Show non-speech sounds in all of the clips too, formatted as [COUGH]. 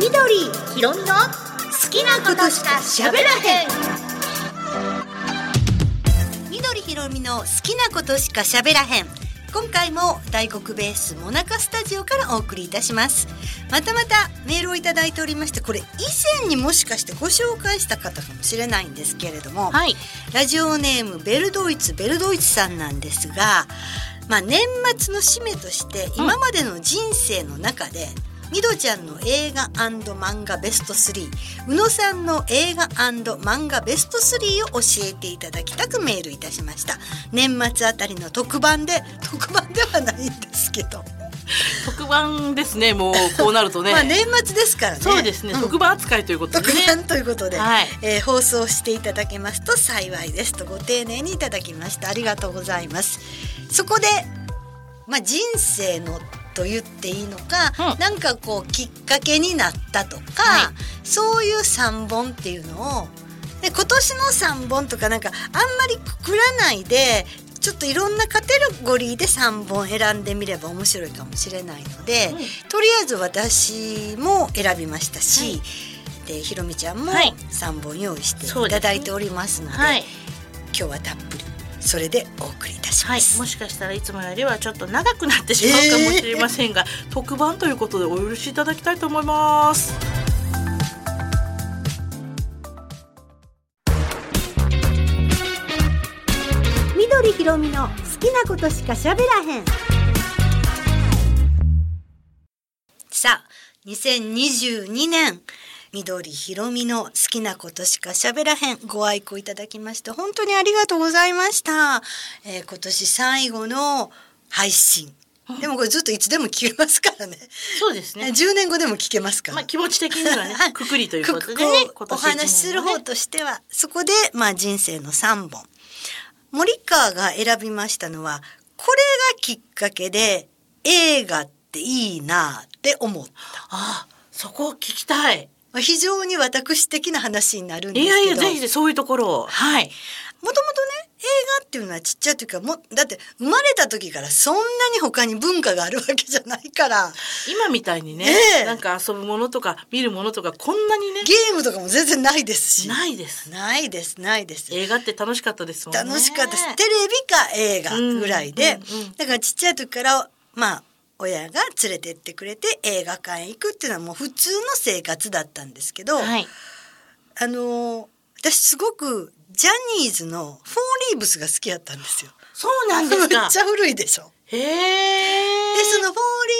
緑ひろみの好きなことしか喋らへん。緑ひろみの好きなことしか喋らへん。今回も大黒ベースモナカスタジオからお送りいたします。またまたメールをいただいておりましてこれ以前にもしかしてご紹介した方かもしれないんですけれども、はい。ラジオネームベルドイツベルドイツさんなんですが、まあ、年末の締めとして今までの人生の中で、ミドちゃんの映画漫画ベスト3宇野さんの映画漫画ベスト3を教えていただきたくメールいたしました。年末あたりの特番で特番ではないんですけど、特番ですね。もうこうなるとね。[LAUGHS] まあ年末ですからね。そうですね。ん。特番扱いということでね。特番ということで、はい。えー放送していただけますと幸いです。とご丁寧にいただきました。ありがとうございます。そこでまあ人生のと言っていいのか、うん。なんかこうきっかけになったとか、はそういう3本っていうのをで今年の3本とかなんかあんまりくくらないでちょっといろんなカテゴリーで3本選んでみれば面白いかもしれないので、うん。とりあえず私も選びましたし、はい。でひろみちゃんもはい。3本用意していただいておりますのではい。今日はたっぷりそれでお送りいたしはい、ます。もしかしたらいつもよりはちょっと長くなってしまうかもしれませんが、特番ということでお許しいただきたいと思います。緑ひろみの好きなことしか喋らへんさあ2022年緑ひろみの好きなことしか喋らへんご愛顧いただきまして本当にありがとうございました、えー今年最後の配信。でもこれずっといつでも聞けますからね。そうですね。10年後でも聞けますから、まあ気持ち的にはねはい、くくりというくことでね、お話しする方としてはそこでまあ人生の3本。森川が選びましたのはこれがきっかけで映画っていいなって思った。ああ、そこを聞きたい。まあ非常に私的な話になるんですけどいやいや、ぜひそういうところを。はい。もともとね映画っていうのはちっちゃい時からもだって生まれた時からそんなに他に文化があるわけじゃないから今みたいにね、ええなんか遊ぶものとか見るものとかこんなにね、ゲームとかも全然ないですしないです。ないですないです映画って楽しかったですもんね。楽しかったです。テレビか映画ぐらいで、だからちっちゃい時からまあ親が連れてってくれて映画館へ行くっていうのはもう普通の生活だったんですけど、はい。あのー私すごくジャニーズのフォーリーブスが好きだったんですよ。そうなんですか [LAUGHS] めっち。ゃ古いでしょ。へえ。でそのフォー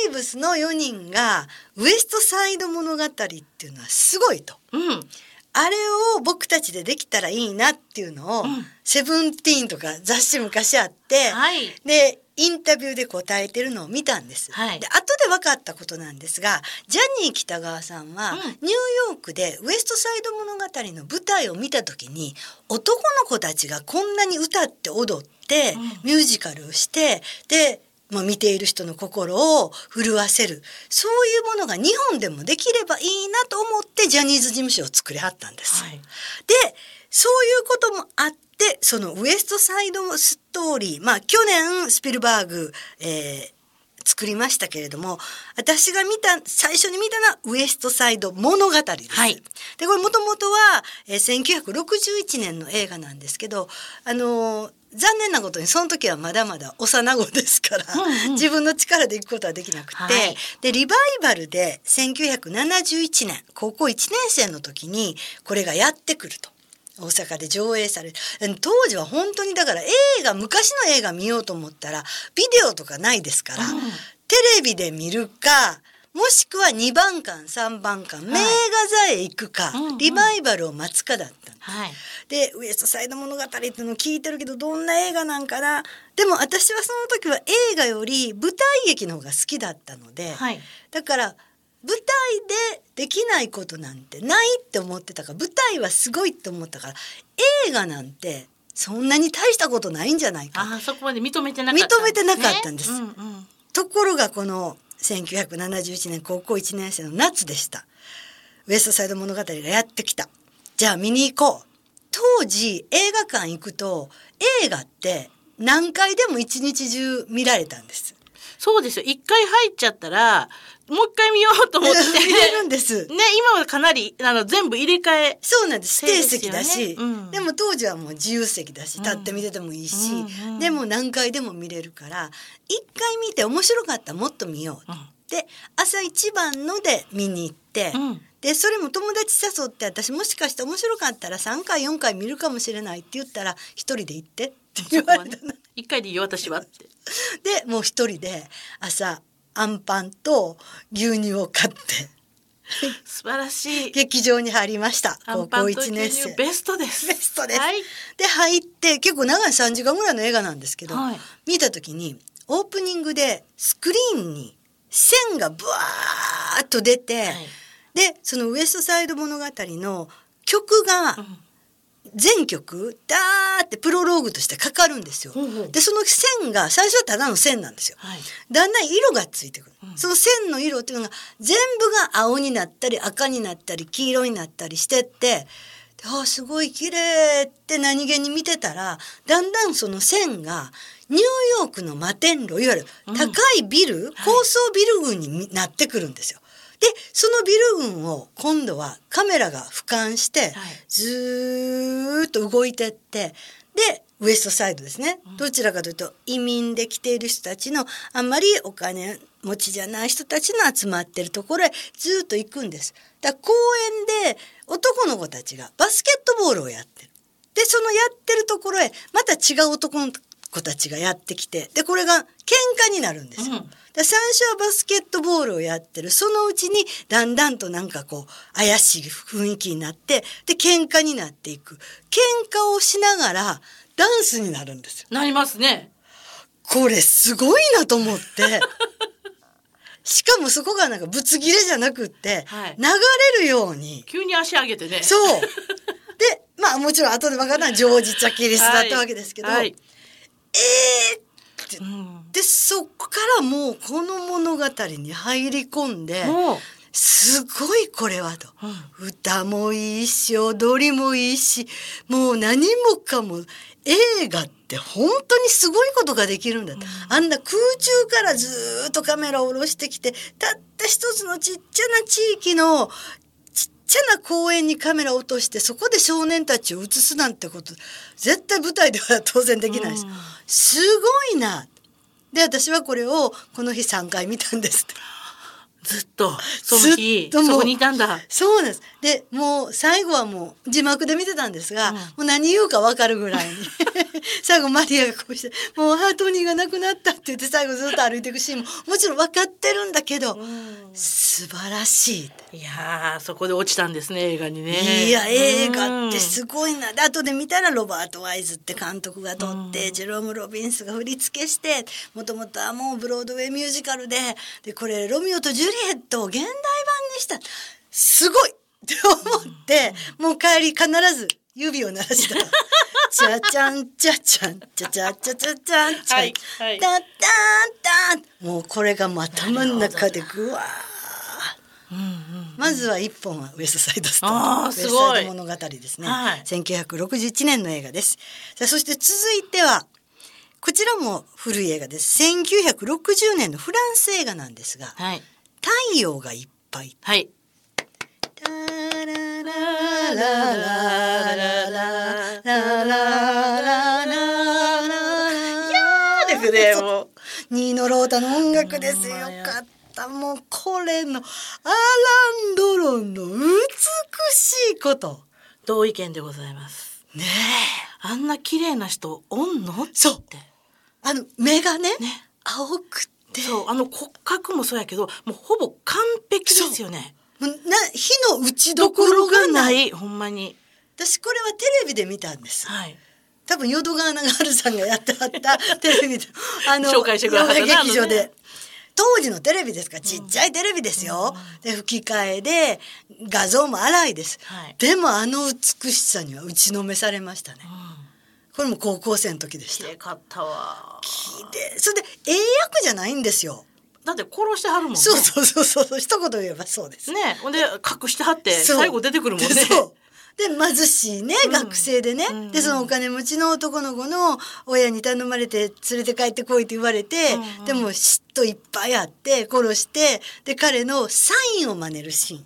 リーブスの4人がウエストサイド物語っていうのはすごいと。うん。あれを僕たちでできたらいいなっていうのを、うんセブンティーンとか雑誌昔あって、はい。でインタビューで答えてるのを見たんです。はい。で後で分かったことなんですがジャニー喜多川さんは、うん。ニューヨークでウエストサイド物語の舞台を見た時に男の子たちがこんなに歌って踊って、うん。ミュージカルをしてで、まあ、見ている人の心を震わせるそういうものが日本でもできればいいなと思ってジャニーズ事務所を作りはったんです。はい。でそういうこともあってそのウエストサイドストーリーまあ去年スピルバーグ、えー作りましたけれども私が見た最初に見たのはウエストサイド物語です。はいでこれもともとは、えー1961年の映画なんですけどあのー残念なことにその時はまだまだ幼子ですから、うんうん。自分の力で行くことはできなくて、はい。でリバイバルで1971年高校1年生の時にこれがやってくると。大阪で上映され当時は本当にだから映画昔の映画見ようと思ったらビデオとかないですから、うん。テレビで見るかもしくは2番館3番館、名画座へ行くか、うんうん。リバイバルを待つかだったはい。でウエストサイド物語っていうのを聞いてるけどどんな映画なんかな？でも私はその時は映画より舞台劇の方が好きだったので、はい。だから舞台でできないことなんてないって思ってたから舞台はすごいって思ったから映画なんてそんなに大したことないんじゃないかああ、そこまで認めてなかった、認めてなかったんです。うんうん。ところがこの1971年高校1年生の夏でした。ウエストサイド物語がやってきた。じゃあ見に行こう。当時映画館行くと映画って何回でも一日中見られたんです。そうですよ。一回入っちゃったらもう一回見ようと思って。見れるんです。ね今はかなりあの全部入れ替え。そうなんです。指定席だし、うん。でも当時はもう自由席だしうん。立って見ててもいいし、うんうんでも何回でも見れるから一回見て面白かったらもっと見よう、で朝一番ので見に行って、うん。でそれも友達誘って私もしかして面白かったら3回4回見るかもしれないって言ったら一人で行ってって言われたの。一回でいいよ私はって。[LAUGHS] でもう一人で朝あんパンと牛乳を買って。素晴らしい。劇場に入りました。高校アンパンと1年生。ベストです。ベストです。はい。で入って結構長い3時間ぐらいの映画なんですけど、はい。見た時にオープニングでスクリーンに線がブワーッと出て、はい。でその「ウエストサイド物語」の曲がうん全曲ダーってプロローグとしてかかるんですよ。ほうほうでその線が最初はただの線なんですよ。はいだんだん色がついてくる、うんその線の色っていうのが全部が青になったり赤になったり黄色になったりしてってでああすごい綺麗って何気に見てたらだんだんその線がニューヨークの摩天楼いわゆるうん高いビル、高層ビル群になってくるんですよ。でそのビル群を今度はカメラが俯瞰して、はいずーっと動いてってでウエストサイドですね、うんどちらかというと移民で来ている人たちのあんまりお金持ちじゃない人たちの集まってるところへずーっと行くんです。だ公園で男の子たちがバスケットボールをやってる。でそのやってるところへまた違う男の子たちがやってきてでこれが喧嘩になるんですよ。うん。で最初はバスケットボールをやってる。そのうちにだんだんとなんかこう怪しい雰囲気になってで喧嘩になっていく。喧嘩をしながらダンスになるんですよ。なりますね。これすごいなと思って。[LAUGHS] しかもそこがなんかぶつ切れじゃなくって、はい。流れるように。急に足上げてね。そう。[LAUGHS] でまあもちろん後で分かったのはジョージ・チャキリスだったわけですけど、はいえーって。うん。でそこからもうこの物語に入り込んですごいこれはと。うん。歌もいいし踊りもいいしもう何もかも映画って本当にすごいことができるんだと、あんな空中からずーっとカメラを下ろしてきてたった一つのちっちゃな地域のちゃな公園にカメラを落としてそこで少年たちを映すなんてこと絶対舞台では当然できないです、うん。すごいな。で私はこれをこの日3回見たんですずっとその日ずっともうそこにいたんだ。そうなんです。で、もう最後はもう字幕で見てたんですが、うん。もう何言うかわかるぐらいに。[LAUGHS] 最後マリアがこうして、もうハートニーがなくなったって言って最後ずっと歩いていくシーンももちろん分かってるんだけど、素晴らしい。いやーそこで落ちたんですね映画にねいや、映画ってすごいな。で、後で見たらロバート・ワイズって監督が撮って、うんジェロム・ロビンスが振り付けして、もともとはもうブロードウェイミュージカルで、で、これロミオとジュリエットを現代版にした。すごいって思って、もう帰り必ず指を鳴らした。[LAUGHS] チャチャンチャチャンチャチャチャチャチャンチャン、はいはいタッタンタンもうこれが頭の中でぐわーうんうんまずは一本はウエストサイドストーリあーー。ウエストサイド物語ですね。はい1961年の映画です。さあそして続いてはこちらも古い映画です。1960年のフランス映画なんですが、はい太陽がいっぱい。はいですねもうニーノロータの音楽ですよ。よかった。もうこれのアランドロンの美しいこと。同意見でございますねえ。あんな綺麗な人おんのってそうあの目がねね青くてそうあの骨格もそうやけどもうほぼ完璧ですよねもうな火の打ちどころががなない。いほんまに。私これはテレビで見たんです。はい。多分淀川長春さんがやってはった [LAUGHS] テレビで。あの紹介してくださったな劇場で、当時のテレビですか？らちっちゃいテレビですよ、で吹き替えで画像も荒いです、はい。でもあの美しさには打ちのめされましたね。これも高校生の時でした。綺麗かったわ。でそれで英訳じゃないんですよだって殺してはるもんね。そうそうそうそう。一言言えばそうです。ね。ほんで隠してはってそう。最後出てくるもんね。そう。で貧しいね、うん。学生でね、うん。でそのお金持ちの男の子の親に頼まれて連れて帰ってこいって言われて、うんでも嫉妬いっぱいあって殺してで彼のサインを真似るシーン。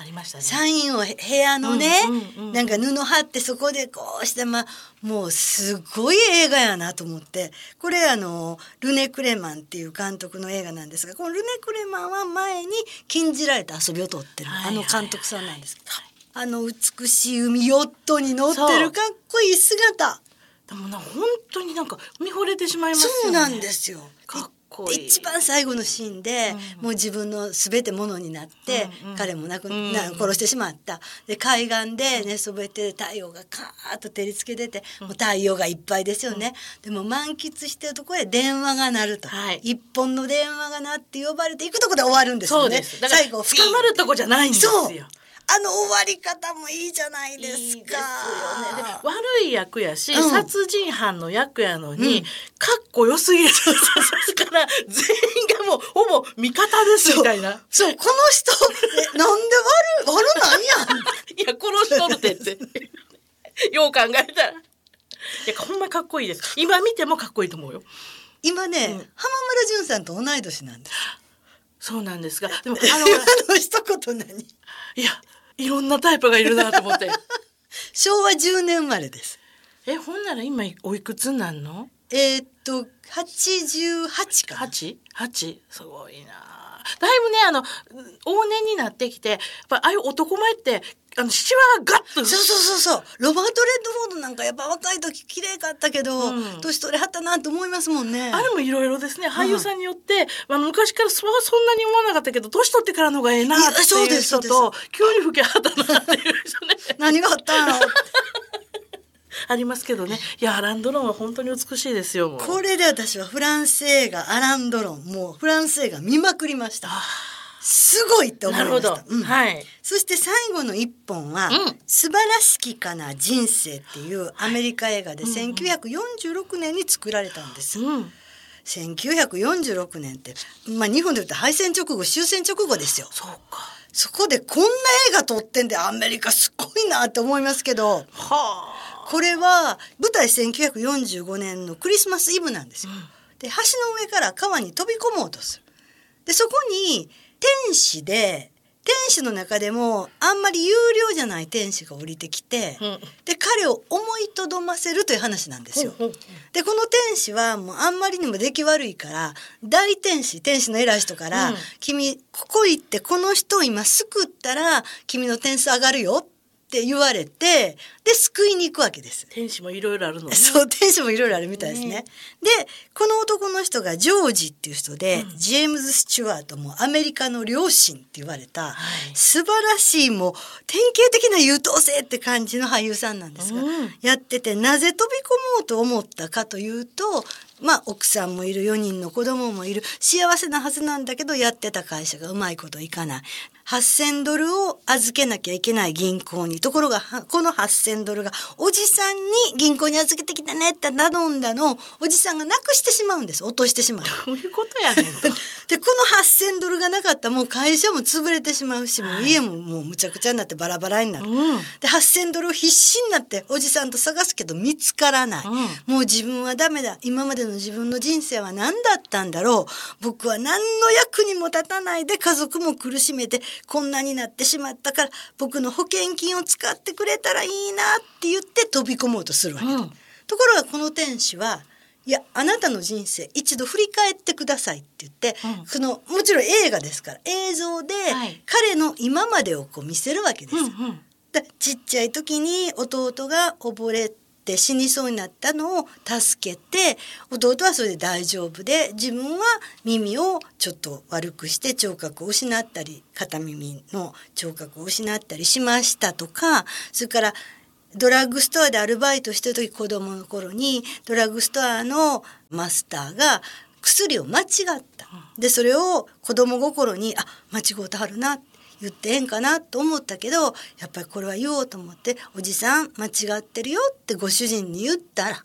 ありましたね。サインをへ部屋のね、うんうんうんなんか布貼ってそこでこうしてまあもうすごい映画やなと思って。これあのルネ・クレマンっていう監督の映画なんですがこのルネ・クレマンは前に「禁じられた遊び」を撮ってる。はいあの監督さんなんです。けどはいあの美しい海ヨットに乗ってるかっこいい姿。でもな本当になんか見惚れてしまいますよね。そうなんですよ。かっ一番最後のシーンで、うん。もう自分の全てものになって、うんうん。彼も亡くうん。な殺してしまった。で海岸で寝そべって太陽がカーッと照りつけてて、もう太陽がいっぱいですよね、でも満喫してるところへ電話が鳴ると、はい。一本の電話が鳴って呼ばれていくとこで終わるんですそうよねです。だから最後深まるとこじゃないんですよ。そうあの終わり方もいいじゃないですか。いいですよね。で悪い役やし、うん殺人犯の役やのに、うんかっこよすぎるから全員がもうほぼ味方ですみたいな。そうこの人えなんで悪悪なんやん [LAUGHS] いや殺しとるてって。よう考えたら。いやほんまかっこいいです。今見てもかっこいいと思うよ。今ね、うん浜村淳さんと同い年なんです。そうなんですが、でも [LAUGHS] あの一言何？いやいろんなタイプがいるなと思って。[LAUGHS] 昭和10年生まれです。えほんなら今おいくつになんの？えーっと88かな。八？八？すごいなだいぶねあの往年になってきてやっぱああいう男前ってあのシワがガッと。そうそうそうそう。ロバート・レッドフォードなんかやっぱ若い時綺麗かったけど、うん。年取れはったなと思いますもんね。あれもいろいろですね。俳優さんによって、あの昔からそそんなに思わなかったけど年取ってからの方がええなっていう人と急に老けはったなっていう人ね。[LAUGHS] 何があったの？ありますけどね。いやアラン・ドロンは本当に美しいですよこれで私はフランス映画アラン・ドロンもうフランス映画見まくりました。すごいって思いました。、うん。はい。そして最後の一本は、うん。素晴らしきかな人生っていうアメリカ映画で1946年に作られたんです。うん1946年って、まあ日本で言うと敗戦直後終戦直後ですよ。そうか。そこでこんな映画撮ってんでアメリカすごいなって思いますけど、はこれは舞台1945年のクリスマスイブなんですよ。で橋の上から川に飛び込もうとする。でそこに天使で天使の中でもあんまり有料じゃない天使が降りてきて、うんで彼を思いとどませるという話なんですよ。うんうんでこの天使はもうあんまりにも出来悪いから大天使天使の偉い人から「うん君ここ行ってこの人を今救ったら君の点数上がるよ」って言われてで救いに行くわけです。天使もいろいろあるのねそう天使もいろいろあるみたいですね。ねでこの男の人がジョージっていう人で、ジェームズ・スチュワートもアメリカの両親って言われた、はい素晴らしいもう典型的な優等生って感じの俳優さんなんですが、うんやっててなぜ飛び込もうと思ったかというとまあ奥さんもいる4人の子供もいる幸せなはずなんだけどやってた会社がうまいこといかない。8,000ドルを預けなきゃいけない銀行に。ところがはこの8,000ドルがおじさんに銀行に預けてきてねって頼んだのをおじさんがなくしてしまうんです。落としてしまう。どういうことやねんと。[LAUGHS] でこの8,000ドルがなかったらもう会社も潰れてしまうし、もう家ももうむちゃくちゃになってバラバラになる。うん。で8,000ドルを必死になっておじさんと探すけど見つからない、うん。もう自分はダメだ。今までの自分の人生は何だったんだろう。僕は何の役にも立たないで家族も苦しめてこんなになってしまったから僕の保険金を使ってくれたらいいなって言って飛び込もうとするわけ、うん。ところがこの天使はいやあなたの人生一度振り返ってくださいって言って、うん。そのもちろん映画ですから映像ではい。彼の今までをこう見せるわけですよ。うんうん。だちっちゃい時に弟が溺れて死にそうになったのを助けて弟はそれで大丈夫で自分は耳をちょっと悪くして聴覚を失ったり片耳の聴覚を失ったりしましたとかそれからドラッグストアでアルバイトしてる時子供の頃にドラッグストアのマスターが薬を間違った。でそれを子供心にあ間違うてはるなって言ってええんかなと思ったけどやっぱりこれは言おうと思って「おじさん間違ってるよ」ってご主人に言ったら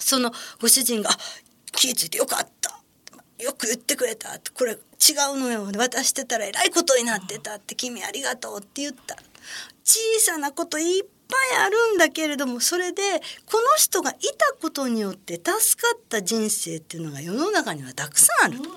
そのご主人があ「気ぃついてよかった」よく言ってくれたってこれ違うのよ。渡してたらえらいことになってたって君ありがとうって言った。小さなこと一ぱいあるんだけれどもそれでこの人がいたことによって助かった人生っていうのが世の中にはたくさんあると。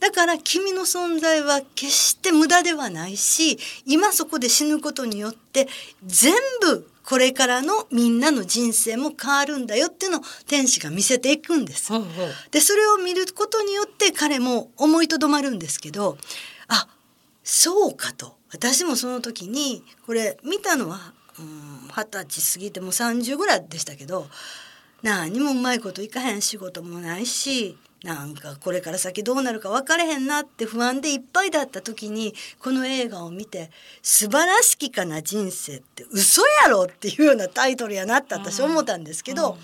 だから君の存在は決して無駄ではないし今そこで死ぬことによって全部これからのみんなの人生も変わるんだよっていうのを天使が見せていくんです。でそれを見ることによって彼も思いとどまるんですけどあそうかと私もその時にこれ見たのはうん二十歳過ぎてもう30ぐらいでしたけど何もうまいこといかへん仕事もないしなんかこれから先どうなるか分かれへんなって不安でいっぱいだった時にこの映画を見て「素晴らしきかな人生って嘘やろ」っていうようなタイトルやなって私思ったんですけど。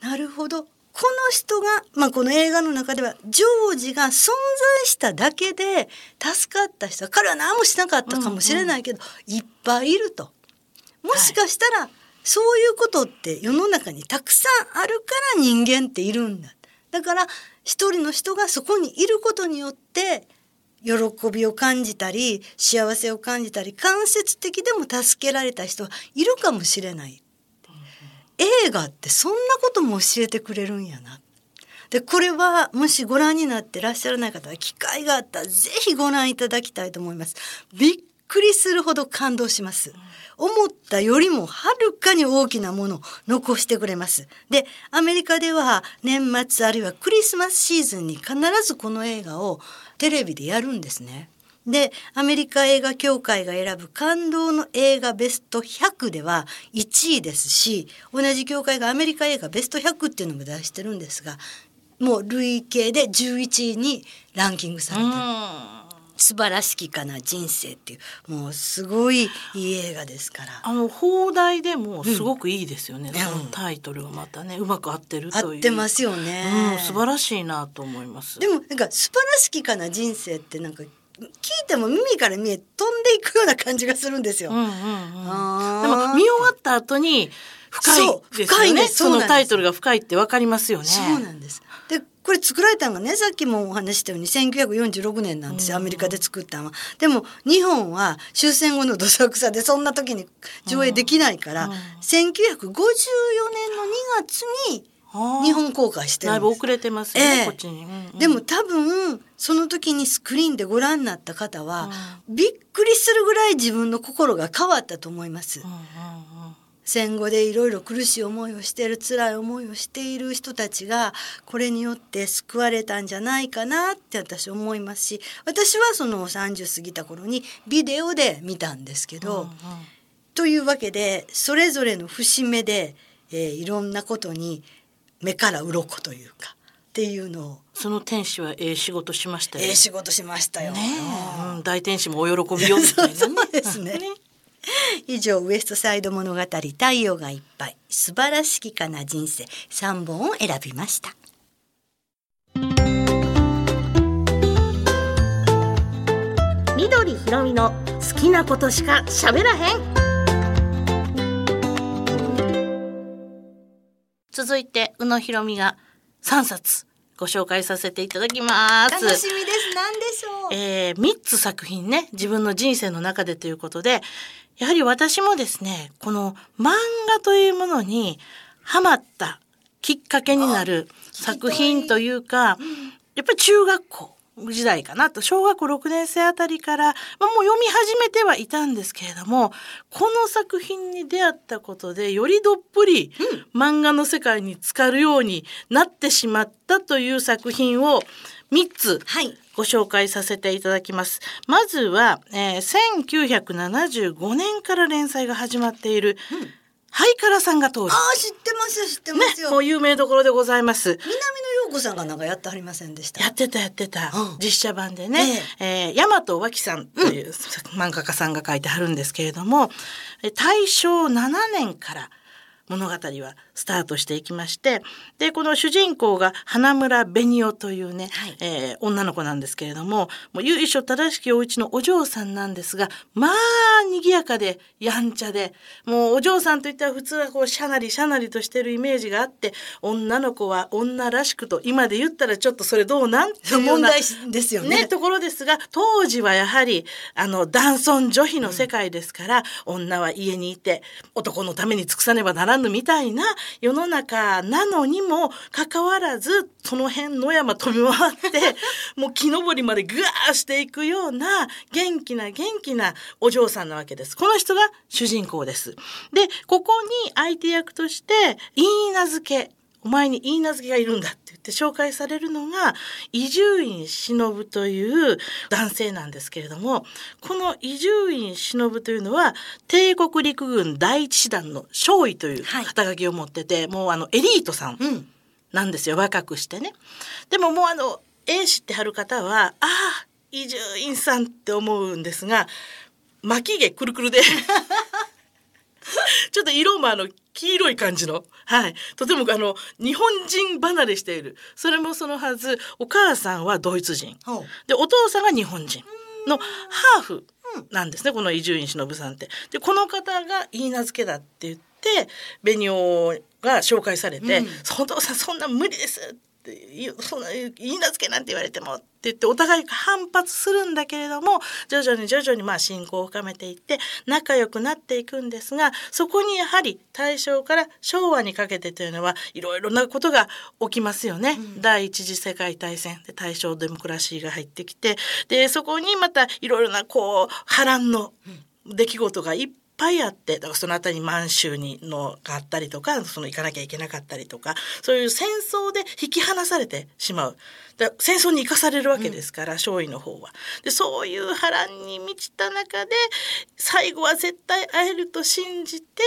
なるほど。この人が、まあ、この映画の中ではジョージが存在しただけで助かった人彼は何もしなかったかもしれないけど、いっぱいいると。もしかしたら、そういうことって世の中にたくさんあるから人間っているんだ。だから一人の人がそこにいることによって喜びを感じたり幸せを感じたり間接的でも助けられた人はいるかもしれない。映画ってそんなことも教えてくれるんやな。でこれはもしご覧になってらっしゃらない方は機会があったらぜひご覧いただきたいと思います。びっくりするほど感動します。思ったよりもはるかに大きなものを残してくれます。で、アメリカでは年末あるいはクリスマスシーズンに必ずこの映画をテレビでやるんですね。で、アメリカ映画協会が選ぶ感動の映画ベスト100では1位ですし、同じ協会がアメリカ映画ベスト100っていうのも出してるんですが、もう累計で11位にランキングされてる。素晴らしきかな人生っていうもうすごいいい映画ですから。あの放題でもすごくいいですよね、うん。そのタイトルがまたねうまく合ってる合という。ってますよね、うん、素晴らしいなと思います。でもなんか素晴らしきかな人生ってなんか聞いても耳から見え飛んでいくような感じがするんですよ、うんうんうん、でも見終わった後に深いですよね。そのタイトルが深いってわかりますよね。そうなんです。でこれ作られたのがねさっきもお話ししたように1946年なんですよ、アメリカで作ったのは。でも日本は終戦後のどさくさでそんな時に上映できないから、1954年の2月に日本公開してるんです。だいぶ遅れてますよね、ええ。こっちに、うんうん。でも多分その時にスクリーンでご覧になった方は、びっくりするぐらい自分の心が変わったと思います。うんうんうん戦後でいろいろ苦しい思いをしている辛い思いをしている人たちがこれによって救われたんじゃないかなって私思いますし私はその30過ぎた頃にビデオで見たんですけど、というわけでそれぞれの節目で、えーいろんなことに目から鱗というかっていうのをその天使はええ仕事しましたよ。ええ仕事しましたよ。ねえ、うん、大天使もお喜びよみたい [LAUGHS] そうですね [LAUGHS] 以上ウエストサイド物語太陽がいっぱい。素晴らしきかな人生。3本を選びました。緑ひろみの好きなことしか喋らへん。続いて宇野ひろみが3冊ご紹介させていただきます。楽しみです。何でしょう？えー、3つ作品ね。自分の人生の中でということでやはり私もですねこの漫画というものにハマったきっかけになる作品というかやっぱり中学校時代かなと小学校6年生あたりから、まあ、もう読み始めてはいたんですけれどもこの作品に出会ったことでよりどっぷり漫画の世界に浸かるようになってしまったという作品を3つはい。ご紹介させていただきます。まずは、えー、1975年から連載が始まっている、ハイカラさんが通る。ああ知ってますよ知ってますよ、もう有名どころでございます。南野陽子さんがなんかやってはりませんでした。やってたやってた、うん。実写版でね、えー、大和脇さんという漫画家さんが書いてあるんですけれども、え大正7年から物語はスタートしていきましてでこの主人公が花村紅夫というね、はい。えー女の子なんですけれどももう由緒正しきお家のお嬢さんなんですがまあ賑やかでやんちゃでもうお嬢さんといったら普通はこうしゃなりしゃなりとしてるイメージがあって女の子は女らしくと今で言ったらちょっとそれどうなんっていうような問題ですよね。ね、ところですが当時はやはりあの男尊女卑の世界ですから、女は家にいて男のために尽くさねばならぬみたいな世の中なのにもかかわらずその辺野山飛び回って [LAUGHS] もう木登りまでぐわーしていくような元気な元気なお嬢さんなわけです。この人が主人公です。でここに相手役として言い名付けお前に言い名付けがいるんだって言って紹介されるのが伊集院忍という男性なんですけれどもこの伊集院忍というのは帝国陸軍第一師団の少尉というはい。肩書きを持ってて、もうあのエリートさんうん。なんですよ若くしてね。でももうあの絵知ってはる方はああ伊集院さんって思うんですが巻き毛くるくるで [LAUGHS] ちょっと色もあの黄色い感じの。はい。とてもあの日本人離れしている。それもそのはずお母さんはドイツ人。でお父さんが日本人のハーフなんですねこの伊集院忍さんって。でこの方が言い名付けだって言って紅王が紹介されてうん「お父さんそんな無理です」ってそんな言い名付けなんて言われてもって言ってお互いが反発するんだけれども徐々に徐々にまあ信仰を深めていって仲良くなっていくんですがそこにやはり大正から昭和にかけてというのはいろいろなことが起きますよね。第一次世界大戦で大正デモクラシーが入ってきてでそこにまたいろいろなこう波乱の出来事がいっぱいあってだからその辺りに満州にのがあったりとかその行かなきゃいけなかったりとかそういう戦争で引き離されてしまうだ戦争に生かされるわけですから、少尉の方は。でそういう波乱に満ちた中で最後は絶対会えると信じて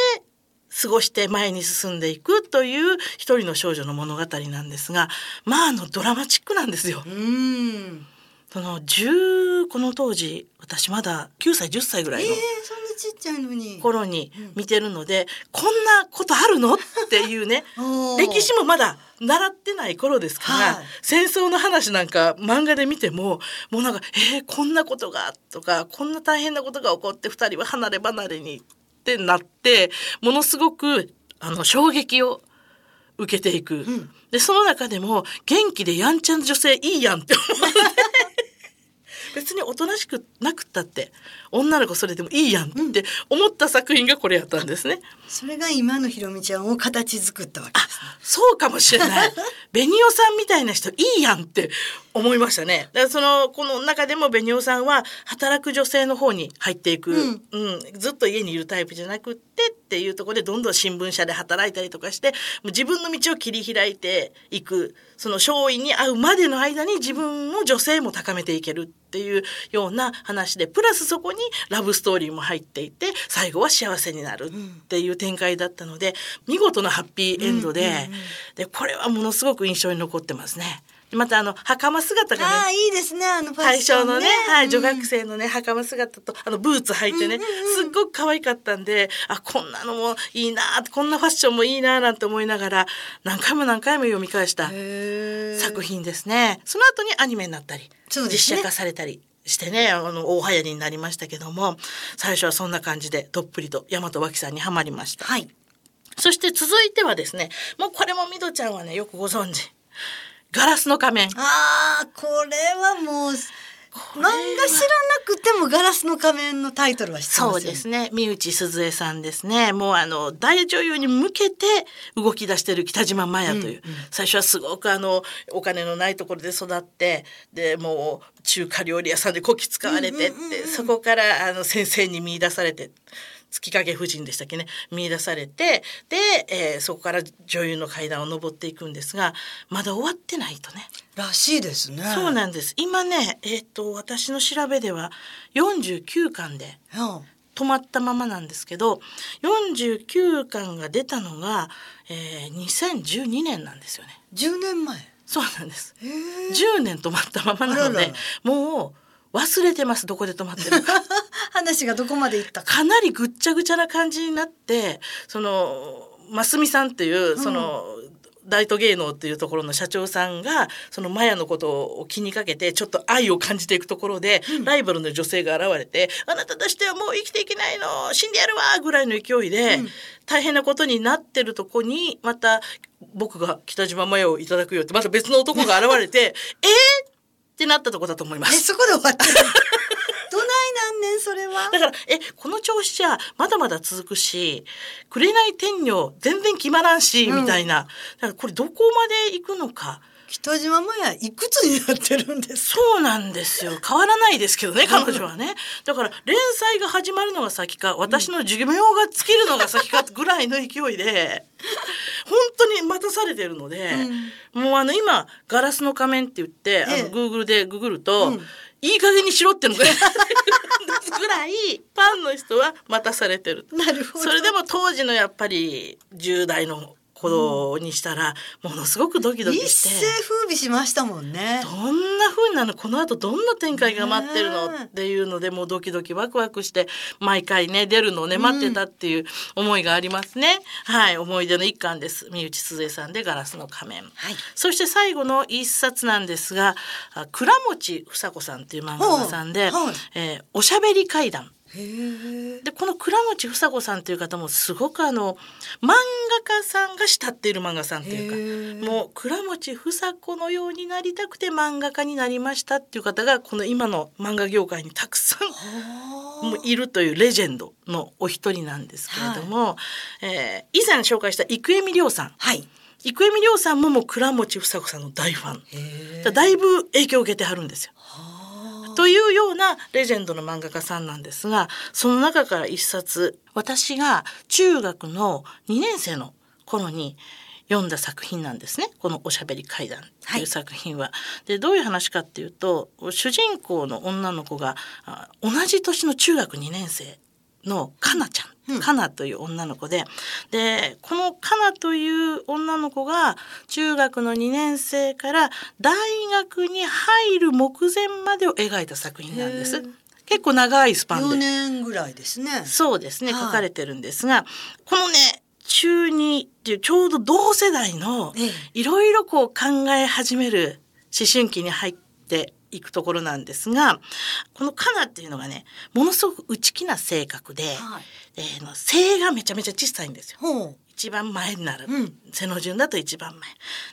過ごして前に進んでいくという一人の少女の物語なんですがまああのドラマチックなんですよ。うんその10この当時私まだ9歳10歳ぐらえー、いのそんなちっちゃいのに。頃に見てるので、こんなことあるの？っていうね。[LAUGHS] 歴史もまだ習ってない頃ですから、はい。戦争の話なんか漫画で見てももうなんか「えー、こんなことが」とか「こんな大変なことが起こって2人は離れ離れに」ってなってものすごくあの衝撃を受けていく、ん。でその中でも元気でやんちゃな女性いいやんって思って別におとなしくなくったって女の子それでもいいやんって思った作品がこれやったんですね。それが今のひろみちゃんを形作ったわけねそうかもしれない。[LAUGHS] ベニオさんみたいな人いいやんって思いましたね。だからそのこの中でもベニオさんは働く女性の方に入っていく、うんうんずっと家にいるタイプじゃなくってっていうところでどんどん新聞社で働いたりとかしてもう自分の道を切り開いていくその勝因に会うまでの間に自分も女性も高めていけるっていうような話でプラスそこにラブストーリーも入っていて最後は幸せになるっていう展開だったので見事なハッピーエンドで,、でこれはものすごく印象に残ってますね。でまたあの袴姿がねああいいですねあのファッ大ション正のね、はい、うん女学生のね、袴姿と、あの、ブーツ履いてね、すっごく可愛かったんで、あ、こんなのもいいなこんなファッションもいいななんて思いながら、何回も何回も読み返した作品ですね。その後にアニメになったり、ね実写化されたり。してね、あの、大流行りになりましたけども、最初はそんな感じで、どっぷりと、大和脇さんにはまりました。はいそして続いてはですね、もうこれもみどちゃんはね、よくご存知。ガラスの仮面。ああこれはもう漫画知らなくてもガラスの仮面のタイトルは知ってますよそうですね。三内鈴江さんですね。もうあの大女優に向けて動き出してる北島麻也という、最初はすごくあのお金のないところで育ってでもう中華料理屋さんでこき使われてって、うんうんうんうん。そこからあの先生に見出されて月影夫人でしたっけね見出されてで、えーそこから女優の階段を上っていくんですがまだ終わってないとね。らしいですね。そうなんです。今ねえっ、と私の調べでは49巻でうん。止まったままなんですけど49巻が出たのが、えー、2012年なんですよね。10年前。そうなんです。へえ10年止まったままなのでもう忘れてますどこで止まってるか [LAUGHS] 話がどこまでいったかかなりぐっちゃぐちゃな感じになってそのますみさんっていうその、大都芸能っていうところの社長さんがそのマヤのことを気にかけてちょっと愛を感じていくところで、うん、ライバルの女性が現れて「あなたとしてはもう生きていけないの死んでやるわ!」ぐらいの勢いで、うん、大変なことになってるとこにまた僕が北島マヤをいただくよってまた別の男が現れて「[LAUGHS] えー!」ってなったとこだと思います。えそこで終わったどないなんねんそれは。[LAUGHS] だからえこの調子じゃまだまだ続くし紅天女全然決まらんし、うん、みたいなだからこれどこまで行くのか。北島麻也いくつになってるんですそうなんですよ。変わらないですけどね彼女はね。だから連載が始まるのが先か私の寿命が尽きるのが先かぐらいの勢いで本当に待たされてるので、うん、もうあの今「ガラスの仮面」って言って、あのグーグルでググると、うん。いい加減にしろってのぐらいぐらいファンの人は待たされてる。なるほど。それでも当時のやっぱり10代のことにしたら、ものすごくドキドキして。一世風靡しましたもんね。どんな風なの？この後どんな展開が待ってるの？っていうのでもうドキドキワクワクして毎回ね出るのをね待ってたっていう思いがありますね、うん、はい思い出の一環です。三内鈴江さんでガラスの仮面、はい、そして最後の一冊なんですが倉持房子さんっていう漫画家さんで、はい、えー、おしゃべり怪談でこの倉持房子さんという方もすごくあの漫画家さんが慕っている漫画さんというかもう倉持房子のようになりたくて漫画家になりましたっていう方がこの今の漫画業界にたくさんもういるというレジェンドのお一人なんですけれども、はい、えー、以前紹介した生恵美亮さん。はい。生恵美亮さんももう倉持房子さんの大ファン。だいぶ影響を受けてはるんですよ。というようなレジェンドの漫画家さんなんですがその中から一冊私が中学の2年生の頃に読んだ作品なんですね。この「おしゃべり怪談」っていう作品は。はい、でどういう話かっていうと主人公の女の子が同じ年の中学2年生のかなちゃんかなという女の子で。でこのかなという女の子が中学の2年生から大学に入る目前までを描いた作品なんです。結構長いスパンで。4年ぐらいですね。そうですね、書かれてるんですがこのね中2っていうちょうど同世代のいろいろこう考え始める思春期に入っていくところなんですがこのカナっていうのがねものすごく内気な性格で、はい、えー、の背がめちゃめちゃ小さいんですよ。一番前になる、うん、背の順だと一番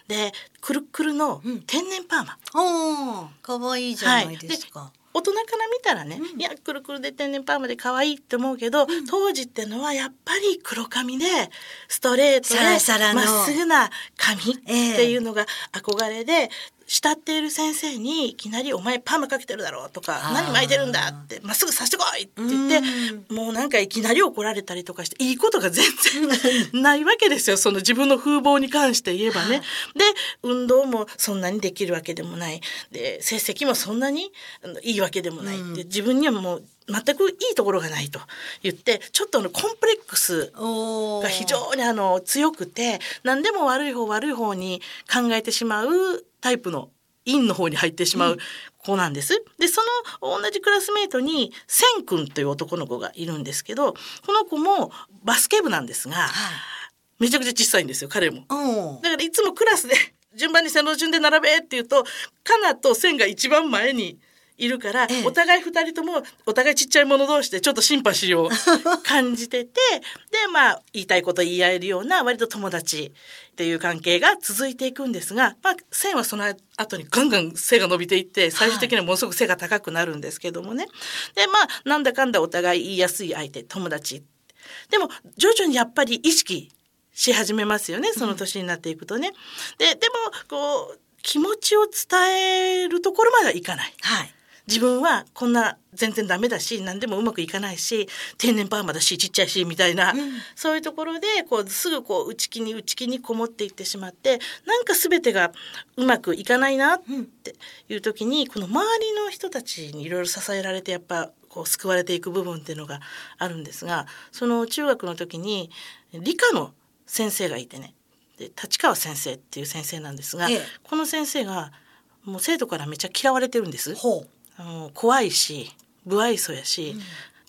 前。でくるくるの天然パーマ、うん、かわいいじゃないですか、はい。大人から見たらね、うん、いやくるくるで天然パーマで可愛いって思うけど、うん、当時ってのはやっぱり黒髪でストレートでまっすぐな髪っていうのが憧れで、慕っている先生にいきなり「お前パーマかけてるだろ」うとか「何巻いてるんだ」って「まっすぐさしてこい」って言ってもうなんかいきなり怒られたりとかしていいことが全然 [LAUGHS] ないわけですよその自分の風貌に関して言えばね。で運動もそんなにできるわけでもない。で成績もそんなにいいわけでもない。って自分にはもう全くいいところがないと言ってちょっとあのコンプレックスが非常にあの強くて何でも悪い方悪い方に考えてしまうタイプの陰の方に入ってしまう子なんです。でその同じクラスメートに千君という男の子がいるんですけどこの子もバスケ部なんですが、はい、めちゃくちゃ小さいんですよ彼も。だからいつもクラスで順番に背の順で並べって言うとカナと千が一番前にいるから、ええ、お互い2人ともお互いちっちゃい者同士でちょっとシンパシーを感じてて [LAUGHS] でまあ言いたいこと言い合えるような割と友達っていう関係が続いていくんですが、まあ、線はその後にガンガン背が伸びていって最終的にはものすごく背が高くなるんですけどもね。はい、でまあなんだかんだお互い言いやすい相手友達でも徐々にやっぱり意識し始めますよねその年になっていくとね。ででもこう気持ちを伝えるところまではいかない。はい自分はこんな全然ダメだし何でもうまくいかないし天然パーマだしちっちゃいしみたいな、うん、そういうところでこうすぐこう内気に内気にこもっていってしまってなんか全てがうまくいかないなっていう時にこの周りの人たちにいろいろ支えられてやっぱこう救われていく部分っていうのがあるんですがその中学の時に理科の先生がいてね。で立川先生っていう先生なんですが、ええ、この先生がもう生徒からめっちゃ嫌われてるんです。ほう怖いし不愛想やし、うん、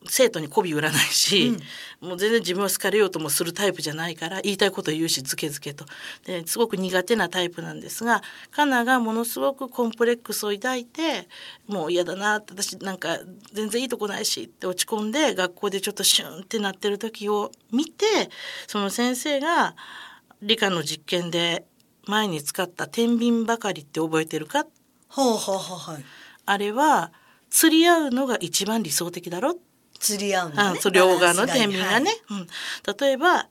生徒に媚び売らないし、もう全然自分を好かれようともするタイプじゃないから言いたいことを言うしずけずけと。ですごく苦手なタイプなんですがカナがものすごくコンプレックスを抱いてもう嫌だな私なんか全然いいとこないしって落ち込んで学校でちょっとシュンってなってる時を見てその先生が理科の実験で前に使った天秤ばかりって覚えてるか？ほうほうほうはいあれは釣り合うのが一番理想的だろ？釣り合うのね。あそう両側の天秤がね、はい。うん、例えば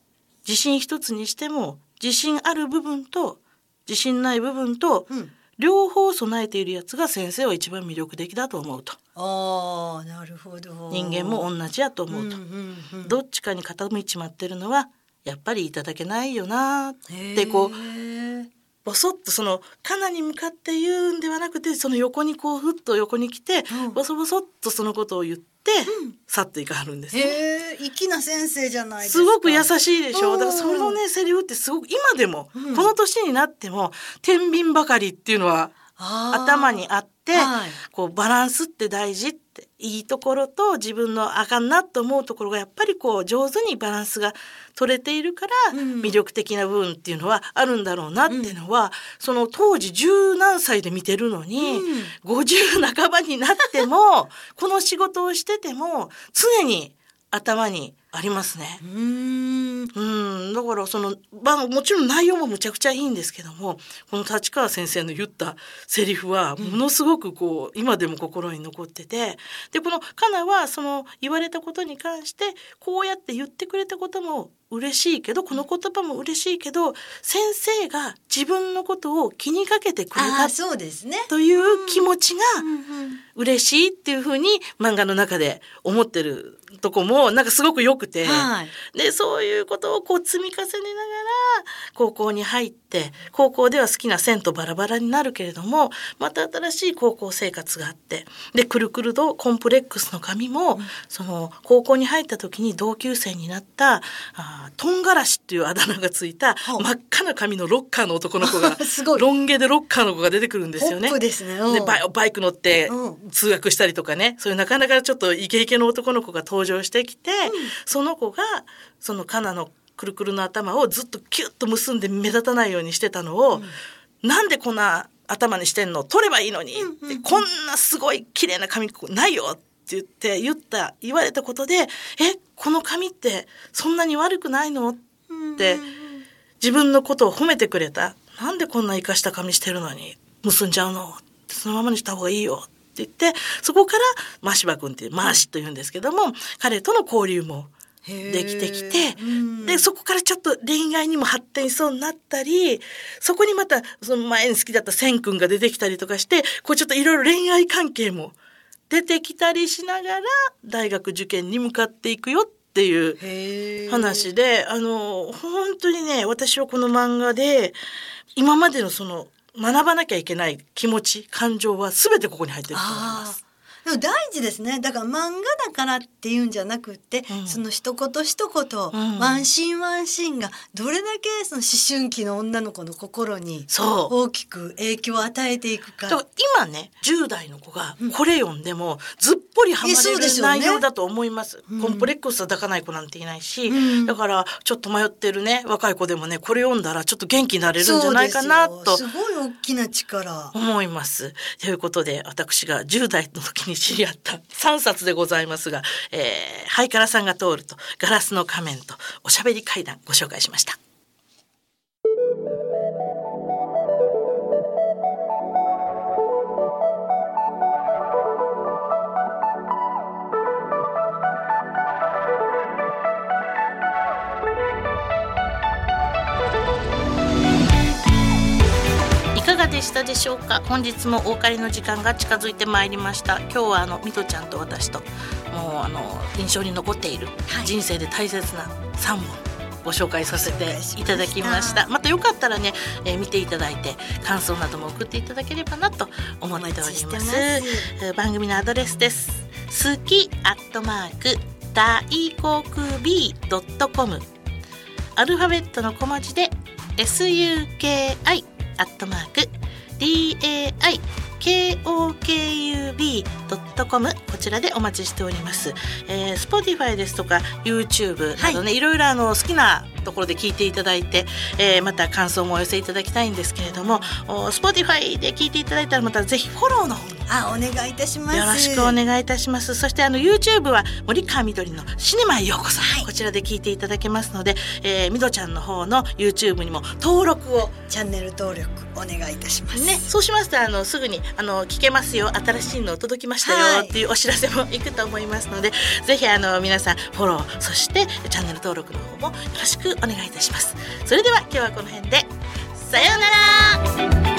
自信一つにしても自信ある部分と自信ない部分と、うん。両方備えているやつが先生は一番魅力的だと思うと。ああなるほど。人間も同じやと思うと、んうんうんどっちかに傾いちまってるのはやっぱりいただけないよなへってこうーボソッとそのカナに向かって言うんではなくてその横にこうふっと横に来て、うん。ボソボソっとそのことを言って、去っていかはるんですね。へえ粋な先生じゃないですか。すごく優しいでしょ。うん。だからそのねセリフってすごく今でも、うん。この年になっても天秤ばかりっていうのは頭にあって、はい。こうバランスって大事っていいところと自分のあかんなと思うところがやっぱりこう上手にバランスが取れているからうん。魅力的な部分っていうのはあるんだろうなっていうのは、その当時十何歳で見てるのに、50半ばになっても [LAUGHS] この仕事をしてても常に頭にありますね。うーん。うん、だからその、まあ、もちろん内容もむちゃくちゃいいんですけどもこの立川先生の言ったセリフはものすごくこう、今でも心に残っててでこのカナはその言われたことに関してこうやって言ってくれたことも嬉しいけどこの言葉も嬉しいけど先生が自分のことを気にかけてくれたそうですね。という気持ちがうん。うん嬉しいっていうふうに漫画の中で思ってるとこもなんかすごく良くて。はい。でそういうことをこう積み重ねながら高校に入って高校では好きな線とバラバラになるけれどもまた新しい高校生活があってでくるくるとコンプレックスの髪も、その高校に入った時に同級生になったあートンガラシっていうあだ名がついた真っ赤な髪のロッカーの男の子が [LAUGHS] すごい。ロン毛でロッカーの子が出てくるんですよね。ポップですね。うん。でバイバイク乗ってうん。通学したりとかね、そういうなかなかちょっとイケイケの男の子が登場してきて、その子がそのカナのくるくるの頭をずっとキュッと結んで目立たないようにしてたのを、なんでこんな頭にしてんの？取ればいいのに、ってこんなすごい綺麗な髪ないよって言って言った言われたことでえこの髪ってそんなに悪くないの？って自分のことを褒めてくれた。なんでこんな生かした髪してるのに？結んじゃうの？そのままにした方がいいよって言ってそこからマシバ君っていうマーシというんですけども彼との交流もできてきてうん。でそこからちょっと恋愛にも発展しそうになったりそこにまたその前に好きだった千君が出てきたりとかしてこうちょっといろいろ恋愛関係も出てきたりしながら大学受験に向かっていくよっていう話であの本当にね私はこの漫画で今までのその学ばなきゃいけない気持ち感情は全てここに入ってると思います。でも大事ですね。だから漫画だからっていうんじゃなくって、うん。その一言一言、ん。ワンシーンワンシーンがどれだけその思春期の女の子の心にそう。大きく影響を与えていくか。今ね10代の子がこれ読んでもずっぽりハマれる内容だと思います、うん。コンプレックスは抱かない子なんていないし、うん。だからちょっと迷ってるね若い子でもねこれ読んだらちょっっと元気になれるんじゃないかなと。すごい大きな力。思います。ということで私が10代の時に知り合った3冊でございますが、えー、ハイカラさんが通るとガラスの仮面とおしゃべり階段ご紹介しました。したでしょうか？本日もお別れの時間が近づいてまいりました。今日はあのみとちゃんと私ともうあの印象に残っているはい。人生で大切な3本ご紹介させていただきました。またよかったらね、えー見ていただいて感想なども送っていただければなと思っております。番組のアドレスです。好きアットマーク大航空 B ドットコム。アルファベットの小文字で SUKI アットマーク DAIKOKUB .com こちらでお待ちしております、えー、Spotify ですとか YouTube などね、い、ろいろあの好きなところで聞いていただいて、えー、また感想もお寄せいただきたいんですけれどもお Spotify で聞いていただいたらまたぜひフォローの方にあお願いいたします。よろしくお願いいたします。そしてあの YouTube は森川みどりのシネマへようこそ、こちらで聞いていただけますので、えー、みどちゃんの方の YouTube にも登録をチャンネル登録お願いいたします。ねそうしますとあのすぐにあの聞けますよ。新しいの届きましたよ、はい。っていうお知らせもいくと思いますのでぜひあの皆さんフォローそしてチャンネル登録の方もよろしくお願いいたします。それでは今日はこの辺でさようなら